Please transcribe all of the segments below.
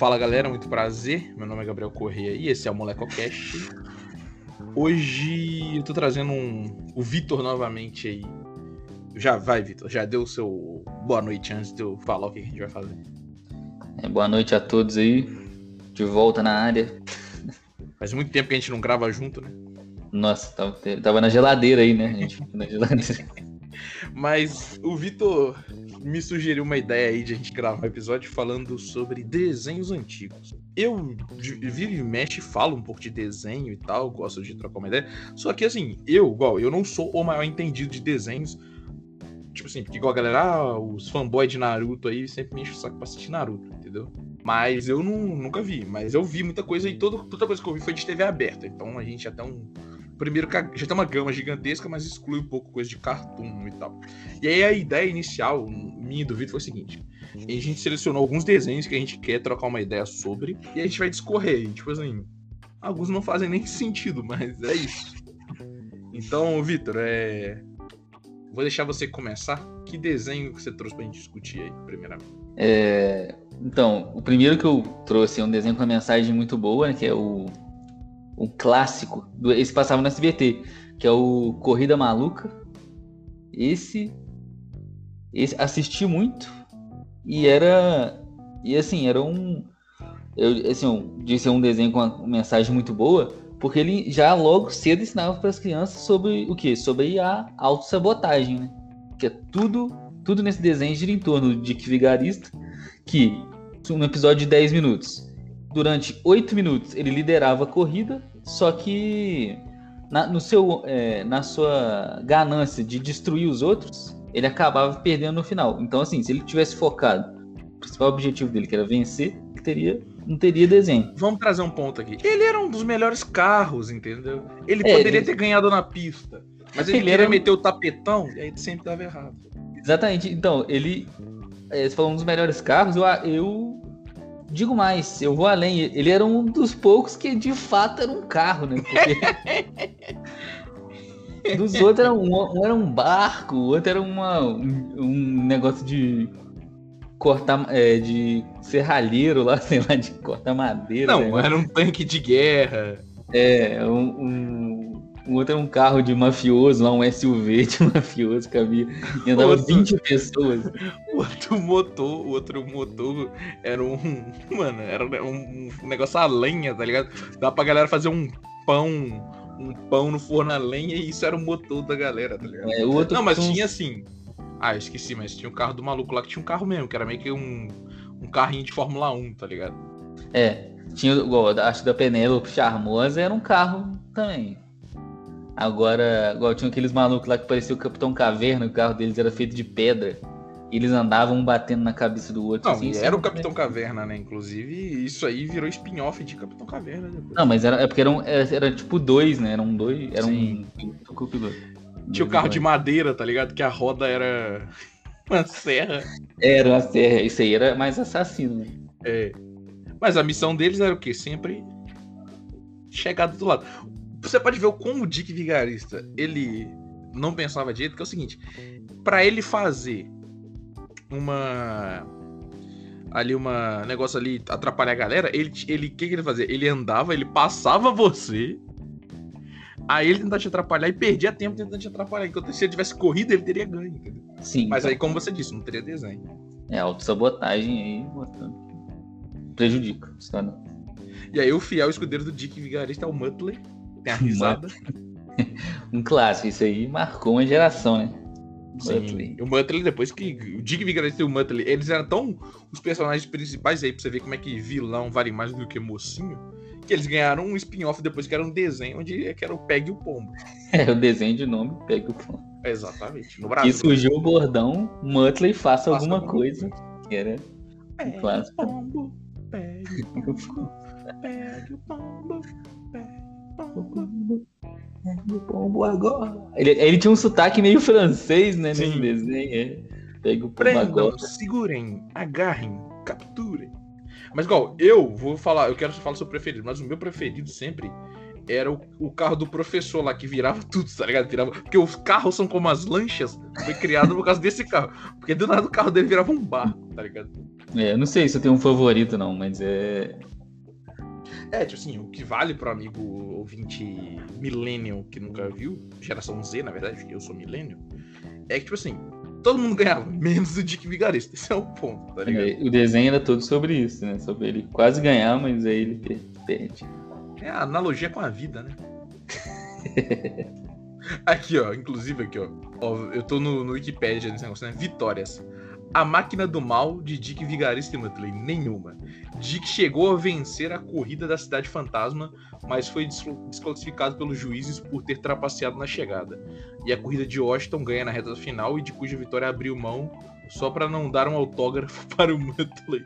Fala galera, muito prazer. Meu nome é Gabriel Corrêa e esse é o MolecoCast. Hoje eu tô trazendo um, o Vitor novamente aí. Já vai, Vitor, já deu o seu boa noite antes de eu falar o que a gente vai fazer. É, boa noite a todos aí, de volta na área. Faz muito tempo que a gente não grava junto, né? Nossa, tava, tava na geladeira aí, né? A gente na geladeira. Mas o Vitor me sugeriu uma ideia aí de a gente gravar um episódio falando sobre desenhos antigos. Eu vivo e mexe falo um pouco de desenho e tal, gosto de trocar uma ideia. Só que assim, eu, igual, eu não sou o maior entendido de desenhos. Tipo assim, porque igual a galera, ah, os fanboys de Naruto aí sempre me enchem o saco pra assistir Naruto, entendeu? Mas eu não, nunca vi. Mas eu vi muita coisa e toda, toda coisa que eu vi foi de TV aberta. Então a gente tem um. Primeiro, já tem uma gama gigantesca, mas exclui um pouco coisa de cartoon e tal. E aí a ideia inicial, minha do vídeo, foi o seguinte: a gente selecionou alguns desenhos que a gente quer trocar uma ideia sobre, e a gente vai discorrer. Tipo assim, alguns não fazem nem sentido, mas é isso. Então, Vitor, é. Vou deixar você começar. Que desenho que você trouxe pra gente discutir aí, primeiramente? É, então, o primeiro que eu trouxe é um desenho com uma mensagem muito boa, né, que é o, o clássico. Esse passava no SBT, que é o Corrida Maluca. Esse, esse assisti muito e era e assim era um eu assim eu disse um desenho com uma mensagem muito boa porque ele já logo cedo ensinava para as crianças sobre o que sobre a autossabotagem né que é tudo tudo nesse desenho gira em torno de Dick Vigarista que um episódio de 10 minutos. Durante 8 minutos ele liderava a corrida, só que na, no seu, é, na sua ganância de destruir os outros, ele acabava perdendo no final. Então, assim, se ele tivesse focado o principal objetivo dele, que era vencer, teria, não teria desenho. Vamos trazer um ponto aqui. Ele era um dos melhores carros, entendeu? Ele é, poderia ele... ter ganhado na pista. Mas ele, ele era... meter o tapetão e aí sempre dava errado. Exatamente. Então, ele. É, você falou um dos melhores carros, eu, eu digo mais, eu vou além. Ele era um dos poucos que de fato era um carro, né? Porque. Dos outros era um, um, era um barco, o outro era uma, um, um negócio de cortar, é, de serralheiro lá, sei lá, de cortar madeira. Não, né? era um tanque de guerra. É, um, um, um, outro era um carro de mafioso, lá, um SUV de mafioso que havia. E andava outro, 20 pessoas. O outro motor, o outro motor era um. Mano, era um, um negócio a lenha, tá ligado? Dá pra galera fazer um pão um pão no forno a lenha e isso era o motor da galera, tá ligado? É, o outro não, mas tinha assim. Ah, esqueci, mas tinha um carro do maluco lá que tinha um carro mesmo, que era meio que um, um carrinho de Fórmula 1, tá ligado? É, tinha igual, acho da Penélope Charmosa era um carro também. Agora, igual tinha aqueles malucos lá que parecia o Capitão Caverna, o carro deles era feito de pedra. E eles andavam batendo na cabeça do outro. Não, assim, era o Capitão Caverna, né? Inclusive, isso aí virou spin-off de Capitão Caverna. Depois. Não, mas era, é porque eram, era, era tipo dois, né? Eram dois. Era Sim. um. Tinha o carro de madeira, tá ligado? Que a roda era uma serra. Era uma serra. Isso aí era mais assassino, né? É. Mas a missão deles era o quê? Sempre chegar do outro lado. Você pode ver como o Dick Vigarista ele não pensava direito, que é o seguinte: para ele fazer uma ali uma negócio ali atrapalhar a galera, ele ele que que ele fazia? Ele andava, ele passava você. Aí ele tentava te atrapalhar e perdia tempo tentando te atrapalhar. Enquanto se ele tivesse corrido, ele teria ganho, entendeu? Sim. Mas aí, como você disse, não teria desenho. É, autossabotagem aí botando. prejudica. Sabe? E aí o fiel escudeiro do Dick Vigarista é o Muttley. Tem a risada. um clássico, isso aí marcou uma geração, né? Sim. O Muttley, depois que. O Vigarista e o Muttley, eles eram tão os personagens principais aí, pra você ver como é que vilão vale mais do que mocinho. Que eles ganharam um spin-off depois que era um desenho onde que era o Pegue o Pombo. É, o desenho de nome Pegue o Pombo. Exatamente. No Brasil. E surgiu o bordão Muttley faça, faça alguma coisa. coisa. Que era. Pegue o pombo, pegue o pombo, pegue o pombo, pegue pombo. Agora. Ele, ele tinha um sotaque meio francês, né? Sim. Nesse desenho. É. Pega o Prendam, segurem, agarrem, capturem. Mas igual, eu vou falar, eu quero falar sobre o preferido, mas o meu preferido sempre era o, o, carro do professor lá que virava tudo, tá ligado? Virava, porque os carros são como as lanchas, foi criado por causa desse carro. Porque do nada o carro dele virava um barco, tá ligado? É, não sei se eu tenho um favorito não, mas é. É, tipo assim, o que vale pro amigo ouvinte millennial que nunca viu, geração Z, na verdade, porque eu sou millennial, é que, tipo assim, todo mundo ganhava, menos o Dick Vigarista. Esse é o ponto, tá ligado? O desenho era todo sobre isso, né? Sobre ele quase ganhar, mas aí ele perde. É a analogia com a vida, né? aqui, ó, inclusive aqui, ó. ó eu tô no, no Wikipedia nesse negócio, né? Vitórias. A máquina do mal de Dick Vigarista e Muttley. Nenhuma. Dick chegou a vencer a corrida da Cidade Fantasma, mas foi desclassificado pelos juízes por ter trapaceado na chegada. E a corrida de Washington ganha na reta final e de cuja vitória abriu mão só para não dar um autógrafo para o Muttley.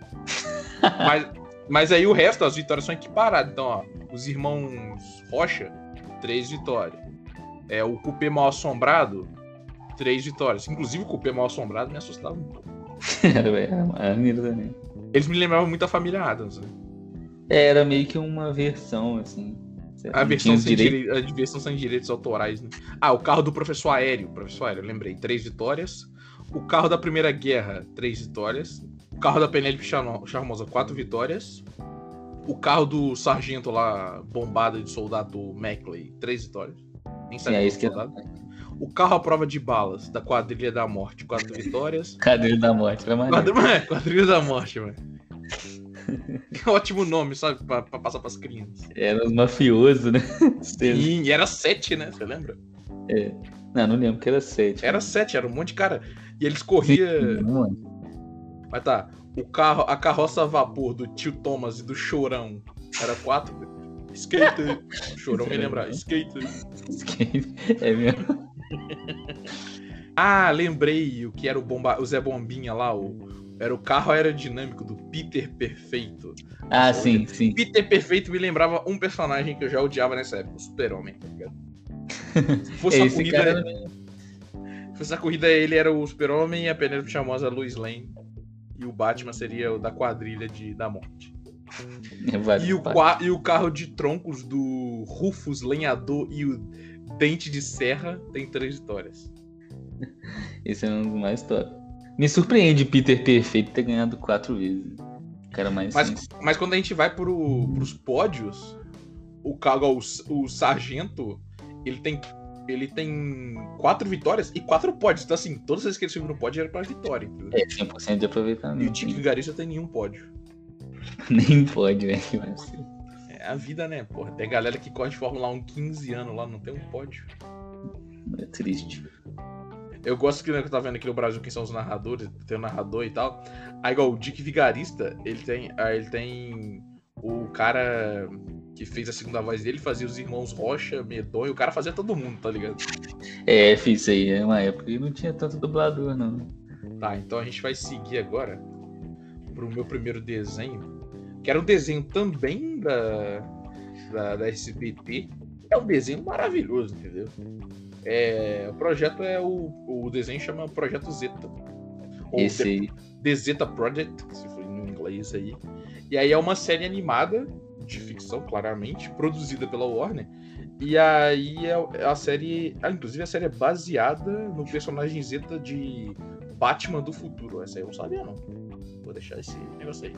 mas, mas aí o resto, as vitórias são equiparadas. Então, ó, os irmãos Rocha, três vitórias. É, o Cupê Mal Assombrado, três vitórias. Inclusive o Cupê Mal Assombrado me assustava um pouco. era maneiro também. Eles me lembravam muito a família Adams, né? É, era meio que uma versão, assim. A versão, sem direito. a versão sem direitos autorais, né? Ah, o carro do professor aéreo. Professor aéreo, lembrei. Três vitórias. O carro da Primeira Guerra, três vitórias. O carro da Penélope Charmosa, quatro vitórias. O carro do sargento lá, bombado de soldado Maclay, três vitórias. Nem Sim, é isso que. O carro à prova de balas, da Quadrilha da Morte, quatro vitórias. Quadrilha da Morte, era maneiro. Quadrilha, Quadrilha da Morte, mano. Ótimo nome, sabe? Pra, pra passar pras crianças. Era os mafiosos, né? Sim, e era sete, né? Você lembra? É. Não, não lembro que era sete. Era sete, era um monte de cara. E eles corriam. Mas tá. O carro, a carroça a vapor do tio Thomas e do Chorão era quatro. Skater. Chorão me lembrar. Skater. Skater. É mesmo. ah, lembrei o que era o, bomba... o Zé Bombinha lá, o, era o carro aerodinâmico do Peter Perfeito. Ah, sim, sim. Peter Perfeito me lembrava um personagem que eu já odiava nessa época, o Super-Homem, tá ligado? Se fosse Esse corrida. Cara... Se fosse a corrida, ele era o Super-Homem e a Penélope Chamosa Lois Lane. E o Batman seria o da quadrilha de, da morte. É, e, o, e o carro de troncos do Rufus Lenhador e o Dente de Serra tem três vitórias. Esse é um dos mais top. Me surpreende Peter Perfeito ter ganhado quatro vezes. Cara mais. Mas, mas quando a gente vai pro, pros pódios, o, o, o Sargento, ele tem. Ele tem quatro vitórias e quatro pódios. Então, assim, todas as vezes que ele subiu no pódio era pra vitória. Entendeu? É, 100% de aproveitamento. E o Dick Vigarista tem nenhum pódio. Nem pode, velho. É a vida, né? Porra, tem galera que corre de Fórmula 1 15 anos lá, não tem um pódio. É triste. Eu gosto que, né, que eu tava vendo aqui no Brasil quem são os narradores, tem o narrador e tal. Aí, igual o Dick Vigarista, ele tem, ah, ele tem o cara que fez a segunda voz dele, fazia os irmãos Rocha, Medonho, o cara fazia todo mundo, tá ligado? É, fiz aí, é uma época que não tinha tanto dublador, não. Tá, então a gente vai seguir agora pro meu primeiro desenho, que era um desenho também da, da, da SBT. É um desenho maravilhoso, entendeu? É, o projeto é o, o desenho chama Projeto Zeta. Ou Esse. The Zeta Project, se for em inglês aí. E aí é uma série animada de ficção, claramente, produzida pela Warner. E aí é a série, ah, inclusive a série é baseada no personagem Zeta de Batman do futuro. Essa aí eu não sabia não. Vou deixar esse negócio aí.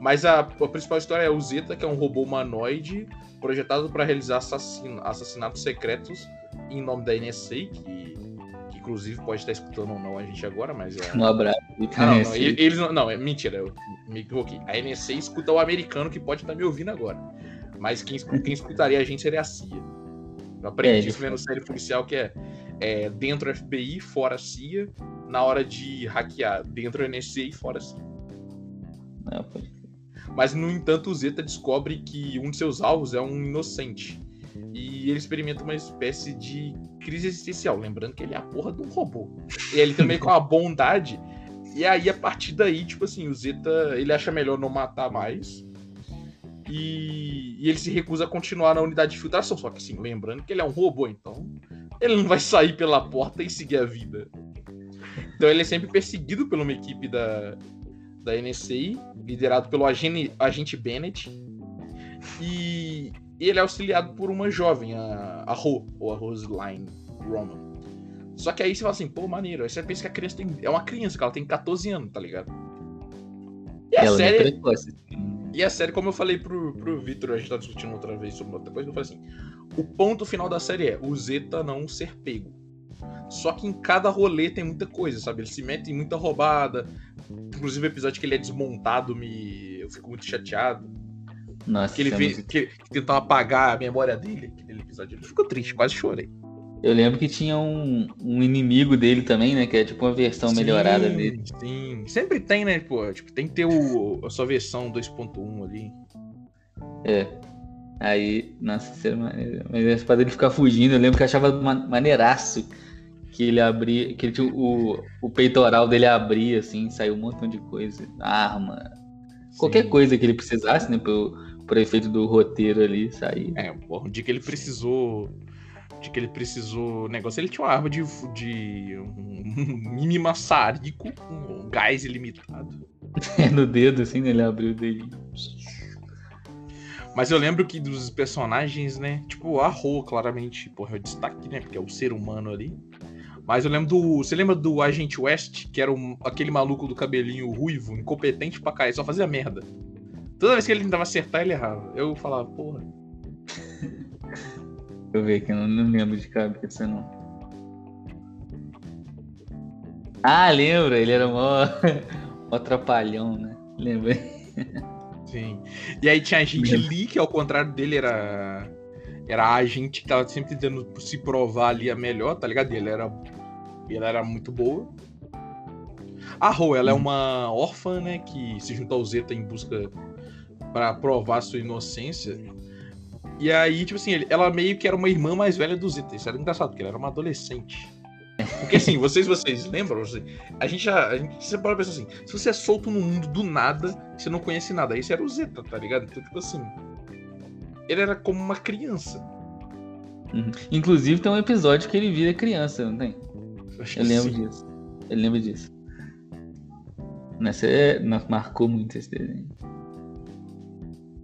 Mas a, a principal história é o Zeta, que é um robô humanoide projetado para realizar assassino, assassinatos secretos em nome da NSA, que, que inclusive pode estar escutando ou não a gente agora, mas é. Um abraço. Não, não, eles não, não, é mentira, eu me equivoquei. A NSA escuta o americano que pode estar me ouvindo agora. Mas quem, quem escutaria a gente seria a CIA. Eu aprendi é, isso vendo série policial que é, é dentro FBI, fora CIA, na hora de hackear, dentro NSA e fora CIA. Não, Mas, no entanto, o Zeta descobre que um de seus alvos é um inocente e ele experimenta uma espécie de crise existencial, lembrando que ele é a porra de um robô. E ele também com a bondade. E aí, a partir daí, tipo assim, o Zeta, ele acha melhor não matar mais. E, e, ele se recusa a continuar na unidade de filtração. Só que assim, lembrando que ele é um robô, então ele não vai sair pela porta e seguir a vida. Então ele é sempre perseguido por uma equipe da, da NSA, liderado pelo agente, agente Bennett. E ele é auxiliado por uma jovem, a, a Ro, ou a Roseline Roman. Só que aí você fala assim, pô, maneiro. Aí você pensa que a criança tem, é uma criança, que ela tem 14 anos, tá ligado? E a Ela é série. precoce. E a série, como eu falei pro, pro Victor, a gente tá discutindo outra vez sobre outra coisa, eu falei assim: o ponto final da série é o Zeta não ser pego. Só que em cada rolê tem muita coisa, sabe? Ele se mete em muita roubada. Inclusive o episódio que ele é desmontado, me... eu fico muito chateado. Nossa, Que ele, é muito- que, que tentava apagar a memória dele, aquele episódio. Ele ficou triste, quase chorei. Eu lembro que tinha um, um inimigo dele também, né? Que é tipo uma versão melhorada Sim, dele. Sim, sempre tem, né? Pô, tipo, tem que ter o, a sua versão 2.1 ali. É. Aí, nossa, era maneiro. Mas essa parada dele ficar fugindo, eu lembro que eu achava ma- maneiraço que ele abria, que ele tinha o, o peitoral dele abria, assim, saiu um montão de coisa. Arma. Qualquer Sim. coisa que ele precisasse, né? Pro, pro efeito do roteiro ali sair. É, um dia que ele precisou. Dia que ele precisou. Negócio, ele tinha uma arma de. de um mini maçarico com um gás ilimitado. no dedo, assim, né? Ele abriu o dedinho. Mas eu lembro que dos personagens, né? Tipo, a Ro, claramente, porra, é o destaque, né? Porque é o ser humano ali. Mas eu lembro do. Você lembra do Agente West, que era um- aquele maluco do cabelinho ruivo, incompetente pra cair, só fazia merda. Toda vez que ele tentava acertar, ele errava. Eu falava, porra. Deixa eu ver aqui, eu não, não lembro de cabeça, não. Ah, lembra? Ele era mó, mó trapalhão, né? Lembra? Sim. E aí tinha a gente. Lee, que ao contrário dele era. Era a gente que tava sempre tentando se provar ali a melhor, tá ligado? Ele era. E Ela era muito boa. A Ro, ela é uma órfã, né? Que se junta ao Zeta em busca pra provar sua inocência. E aí, tipo assim, ela meio que era uma irmã mais velha do Zeta. Isso era engraçado, porque ela era uma adolescente. Porque assim, vocês, vocês lembram? Assim, A gente já. A gente, você pode pensar assim, se você é solto no mundo do nada, você não conhece nada. Esse era o Zeta, tá ligado? Então, tipo assim. Ele era como uma criança. Uhum. Inclusive tem um episódio que ele vira criança, não tem? Acho Eu lembro sim. disso. Eu lembro disso. Nessa é... Nossa, marcou muito esse desenho.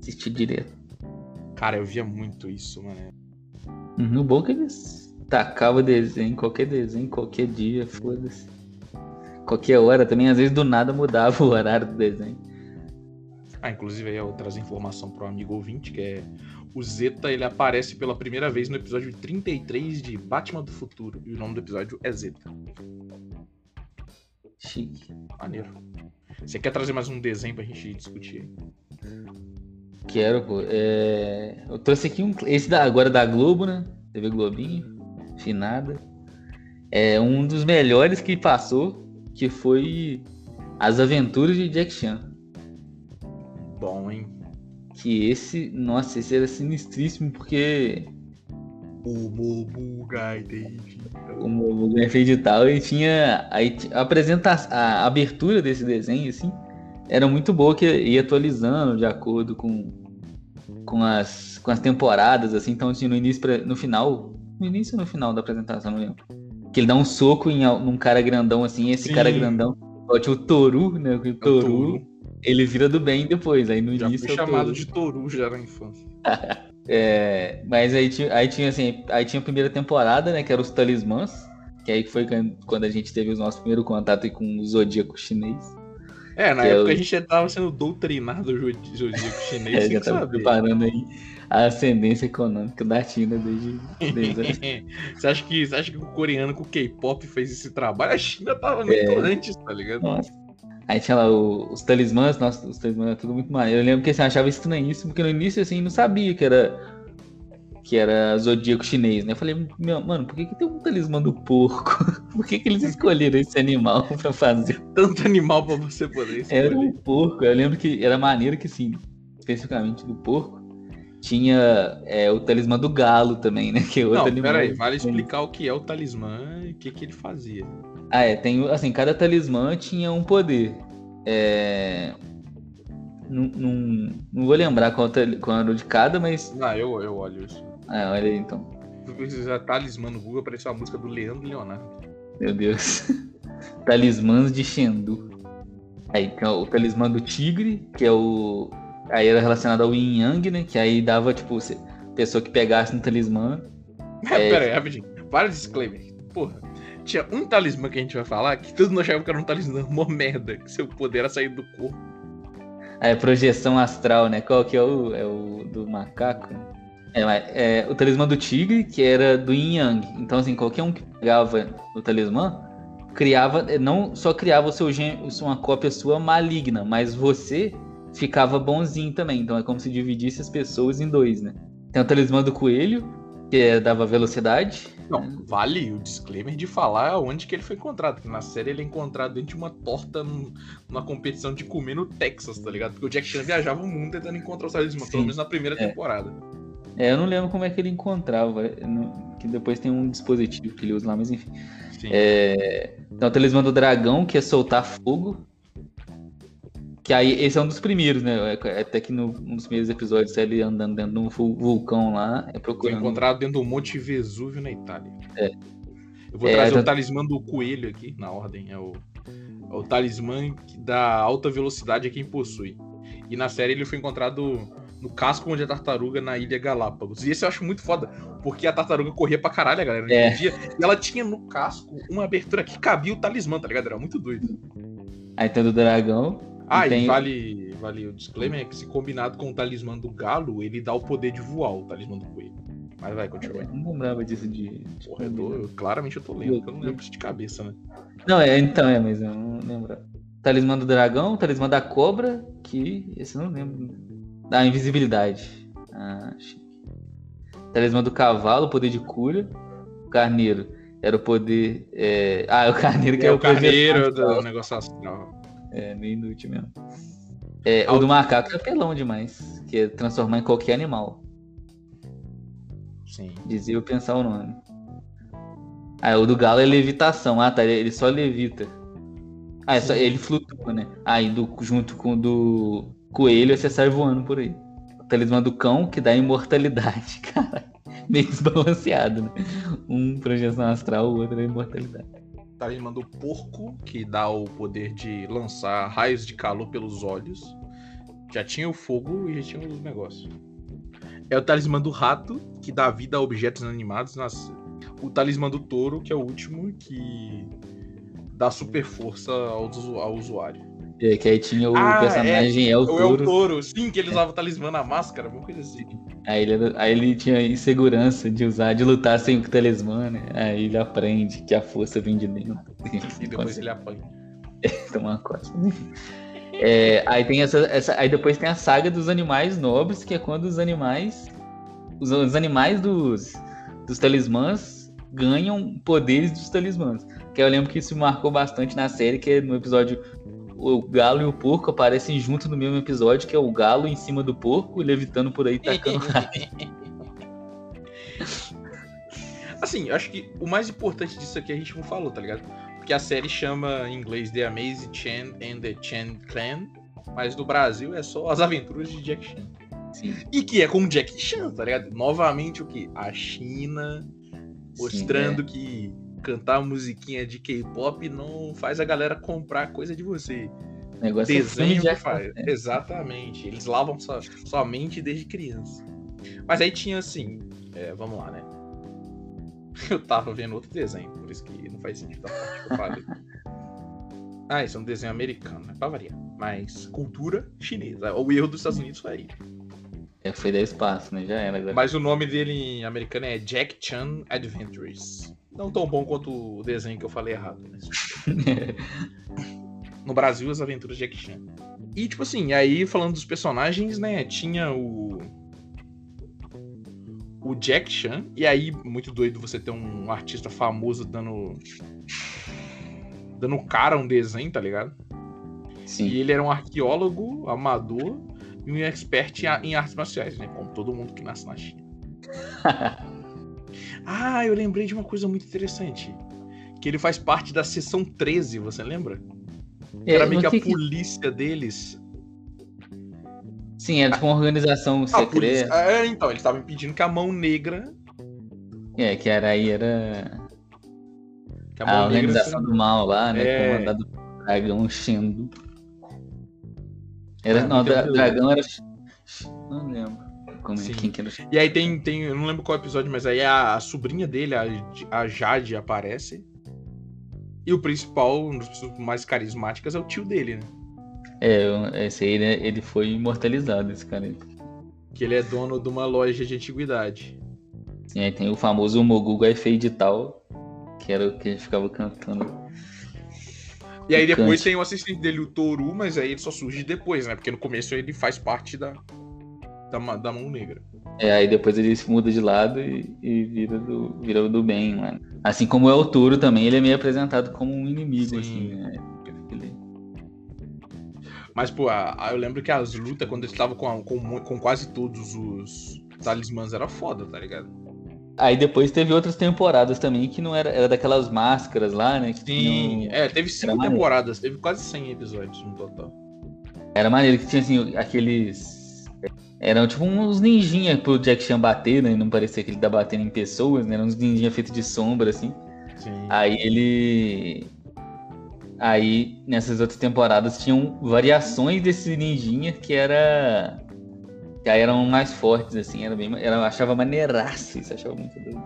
Assisti direto. Cara, eu via muito isso, mano. No bom que eles tacavam desenho, qualquer desenho, qualquer dia, foda-se. Qualquer hora também, às vezes do nada mudava o horário do desenho. Ah, inclusive aí eu trazer informação pro amigo ouvinte, que é o Zeta, ele aparece pela primeira vez no episódio 33 de Batman do Futuro. E o nome do episódio é Zeta. Chique. Maneiro. Você quer trazer mais um desenho pra gente discutir? Quero, pô. É... Eu trouxe aqui um. Esse da, agora da Globo, né? TV Globinho. Finada. É um dos melhores que passou, que foi As Aventuras de Jack Chan. Bom, hein? Que esse, nossa, esse era sinistríssimo, porque O Mobu Gaiden. como o fez de tal, e tinha aí a apresentação, a abertura desse desenho, assim, era muito boa, que ia atualizando de acordo com, com, as, com as temporadas, assim, então assim, no início, pra- no final, no início ou no final da apresentação, não lembro, que ele dá um soco em, num cara grandão, assim, e esse Sim. cara grandão, tinha o Toru, né, o Toru, ele vira do bem depois, aí no Já início o chamado Toru. de Toru já na infância. É, mas aí tinha, aí tinha assim, aí tinha a primeira temporada, né, que era os talismãs, que aí foi quan- quando a gente teve o nosso primeiro contato com o zodíaco chinês. É, na é época o- a gente já tava sendo doutrinado o zodi- zodíaco chinês É, já tava saber. preparando aí a ascendência econômica da China desde, desde você, acha que, você acha que o coreano com o K-pop fez esse trabalho? A China tava muito É. antes, tá ligado? Nossa. Aí tinha lá o- os talismãs, nossa, os talismãs era tudo muito maneiro. Eu lembro que assim, eu achava estranhíssimo, porque no início assim, não sabia que era que era zodíaco chinês, né? Eu falei, meu, mano, por que, que tem um talismã do porco? por que, que eles escolheram esse animal pra fazer? Tanto animal pra você poder escolher. Era um porco. Eu lembro que era maneiro que, assim, especificamente do porco, tinha é, o talismã do galo também, né? Que é outro Não, animal. pera aí, vale explicar o que é o talismã e o que, que ele fazia. Ah, é, tem, assim, cada talismã tinha um poder. É... Não, não, não vou lembrar qual, qual era o de cada, mas. Ah, eu, eu olho isso. Ah, olha aí então. Fui pesquisar talismã no Google, apareceu a música do Leandro Leonardo. Meu Deus. Talismãs de Shendu. Aí tem o talismã do tigre, que é o. Aí era relacionado ao Yin Yang, né? Que aí dava, tipo, você- pessoa que pegasse no talismã. É, Pera aí, rapidinho. Para disclaimer. Porra. Tinha um talismã que a gente vai falar que todos nós achávamos que era um talismã mó merda, que seu poder era sair do corpo. É projeção astral, né? Qual que é o, é o do macaco? É, é, o talismã do tigre, que era do Yin Yang. Então, assim, qualquer um que pegava o talismã, criava, não só criava o seu uma cópia sua maligna, mas você ficava bonzinho também. Então é como se dividisse as pessoas em dois, né? Tem o talismã do coelho, que é, dava velocidade. Não, vale o disclaimer de falar onde que ele foi encontrado. Porque na série ele é encontrado dentro de uma torta numa competição de comer no Texas, tá ligado? Porque o Jack Chan viajava o mundo tentando encontrar o talismã, pelo menos na primeira é. temporada. É, eu não lembro como é que ele encontrava, que depois tem um dispositivo que ele usa lá, mas enfim. É, tem o talismã do dragão, que é soltar fogo. Que aí, esse é um dos primeiros, né? É, até que no, nos primeiros episódios, ele andando dentro de um vulcão lá, é procurando. Foi encontrado dentro do Monte Vesúvio na Itália. É. Eu vou é, trazer o talismã do coelho aqui, na ordem. É o, é o talismã da alta velocidade é quem possui. E na série ele foi encontrado no casco onde a tartaruga na ilha Galápagos. E esse eu acho muito foda, porque a tartaruga corria pra caralho, a galera, é. dia, e ela tinha no casco uma abertura que cabia o talismã, tá ligado? Era muito doido. Aí tem do dragão. Ah, e, vale, vale o disclaimer que se combinado com o talismã do galo, ele dá o poder de voar, o talismã do coelho. Mas vai, continua aí. Não lembrava disso de. Porra, eu tô, eu, claramente eu tô lendo, porque eu não lembro isso de cabeça, né? Não, é, então é, mas eu não lembro. Talismã do dragão, talismã da cobra, que esse eu não lembro. Da invisibilidade. Ah, Talismã do cavalo, poder de cura. Carneiro era o poder. É... Ah, o carneiro que é, é o, o carneiro do negócio astral. É, meio inútil mesmo. É, o do macaco é pelão demais, que é transformar em qualquer animal. Sim. Dizia eu pensar o nome. Ah, o do galo é levitação. Ah, tá. Ele só levita. Ah, é só, ele flutua, né? Aí, ah, junto com o do coelho, você sai voando por aí. O talismã do cão, que dá imortalidade, cara. Meio desbalanceado, né? Um projeção astral, o outro é imortalidade. Talismã do porco, que dá o poder de lançar raios de calor pelos olhos. Já tinha o fogo e já tinha os negócios. É o talismã do rato, que dá vida a objetos animados. Nas... O talismã do touro, que é o último, que dá super força ao, ao usuário. É, que aí tinha o ah, personagem é, El Toro. O El Toro, sim, que ele usava o talismã na máscara, uma coisa assim. Aí ele, aí ele tinha insegurança de usar, de lutar sem o talismã, né? Aí ele aprende que a força vem de dentro. E depois ele apanha. Toma uma costa. É, aí tem essa, essa, aí depois tem a saga dos animais nobres, que é quando os animais, os, os animais dos, dos talismãs ganham poderes dos talismãs. Que eu lembro que isso marcou bastante na série, que é no episódio o galo e o porco aparecem junto no mesmo episódio, que é o galo em cima do porco, levitando por aí, tacando assim, eu acho que o mais importante disso aqui a gente não falou, tá ligado? Porque a série chama em inglês The Amazing Chan and the Chan Clan, mas no Brasil é só As Aventuras de Jack Chan. Sim. E que é com Jack Chan, tá ligado? Novamente o que? A China mostrando Sim, é. que cantar musiquinha de K-pop não faz a galera comprar coisa de você. Negócio é Desenho é que faz. É. Exatamente. Eles lavam sua, sua mente desde criança. Mas aí tinha assim. É, vamos lá, né? Eu tava vendo outro desenho, por isso que não faz sentido a parte que eu falei. ah, isso é um desenho americano, né? Pra variar. Mas cultura chinesa. O erro dos Estados Unidos foi aí. É, foi da espaço, né? Já era. Agora. Mas o nome dele em americano é Jack Chan Adventures. Não tão bom quanto o desenho que eu falei errado. Mas... no Brasil, as aventuras de Jack Chan. E, tipo assim, aí falando dos personagens, né? Tinha o. O Jack Chan. E aí, muito doido você ter um artista famoso dando. Dando cara a um desenho, tá ligado? Sim. E ele era um arqueólogo amador e um expert em artes marciais, né? Como todo mundo que nasce na China. Ah, eu lembrei de uma coisa muito interessante. Que ele faz parte da seção 13, você lembra? É, Era meio que a polícia deles. Sim, era tipo uma organização secreta. É, então, eles estavam impedindo que a mão negra. É, que era aí, era. A, a organização negra... do mal lá, né? É... Comandado por dragão Shendo. Era, ah, não, o dragão era. Não lembro. Como é, quem que era? E aí tem, tem. Eu não lembro qual episódio, mas aí a, a sobrinha dele, a, a Jade, aparece. E o principal, um dos mais carismáticas, é o tio dele, né? É, esse aí, né, ele foi imortalizado, esse cara aí. Que ele é dono de uma loja de antiguidade. Sim, aí tem o famoso Moguga é feio de tal, que era o que gente ficava cantando. E aí depois tem o assistente dele, o Toru, mas aí ele só surge depois, né? Porque no começo ele faz parte da, da, da mão negra. É, aí depois ele se muda de lado e, e vira, do, vira do bem, mano. Assim como é o Touro também, ele é meio apresentado como um inimigo, Sim. assim, né? Mas, pô, a, a, eu lembro que as lutas, quando ele estava com, com, com quase todos os talismãs, era foda, tá ligado? Aí depois teve outras temporadas também que não era, era daquelas máscaras lá, né? Sim, é, teve cinco temporadas, teve quase 100 episódios no total. Era maneiro que tinha assim, aqueles eram tipo uns ninjinha pro Jack Chan bater, né? Não parecia que ele tá batendo em pessoas, né? Eram uns ninjinha feitos de sombra, assim. Sim. Aí ele. Aí, nessas outras temporadas, tinham variações desse ninjinha que era. Que aí eram mais fortes, assim, era bem. Era, achava maneiraço, isso achava muito doido.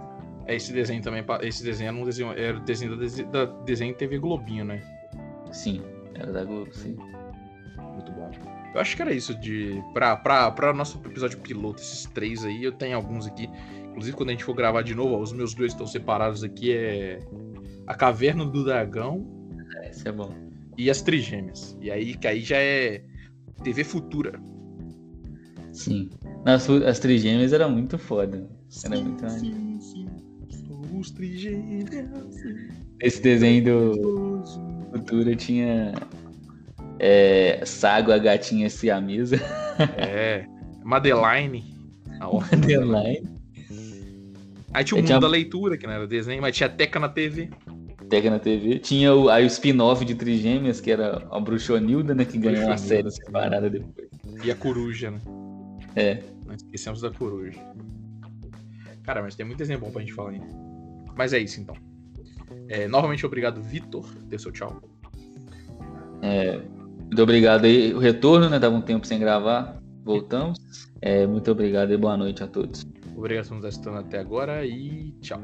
É, esse desenho também. Esse desenho era um desenho. Era o desenho da, da desenho TV Globinho, né? Sim, era da Globo, sim. Muito bom. Eu acho que era isso de. Pra, pra, pra nosso episódio piloto, esses três aí, eu tenho alguns aqui. Inclusive, quando a gente for gravar de novo, ó, os meus dois estão separados aqui. É. A Caverna do Dragão. É, esse é bom. E as Trigêmeas. E aí, que aí já é TV futura. Sim. Nas, as Trigêmeas era muito foda. Era sim, muito sim, sim. Somos trigêmeas. Esse desenho do Futura tinha é, Sago, a gatinha siamesa. É. Madeline. A Madeline. Aí tinha o mundo tinha... da leitura, que não era desenho, mas tinha Teca na TV. Teca na TV. Tinha o, aí o spin-off de Trigêmeas, que era a Bruxonilda, né? Que ganhou uma série separada depois. E a Coruja, né? É. Não esquecemos da Coruja. Cara, mas tem muito desenho bom pra gente falar ainda. Mas é isso, então. É, novamente, obrigado, Vitor. Dê seu tchau. É, muito obrigado aí. O retorno, né? Tava um tempo sem gravar. Voltamos. É, muito obrigado e boa noite a todos. Obrigado por nos assistindo até agora e tchau.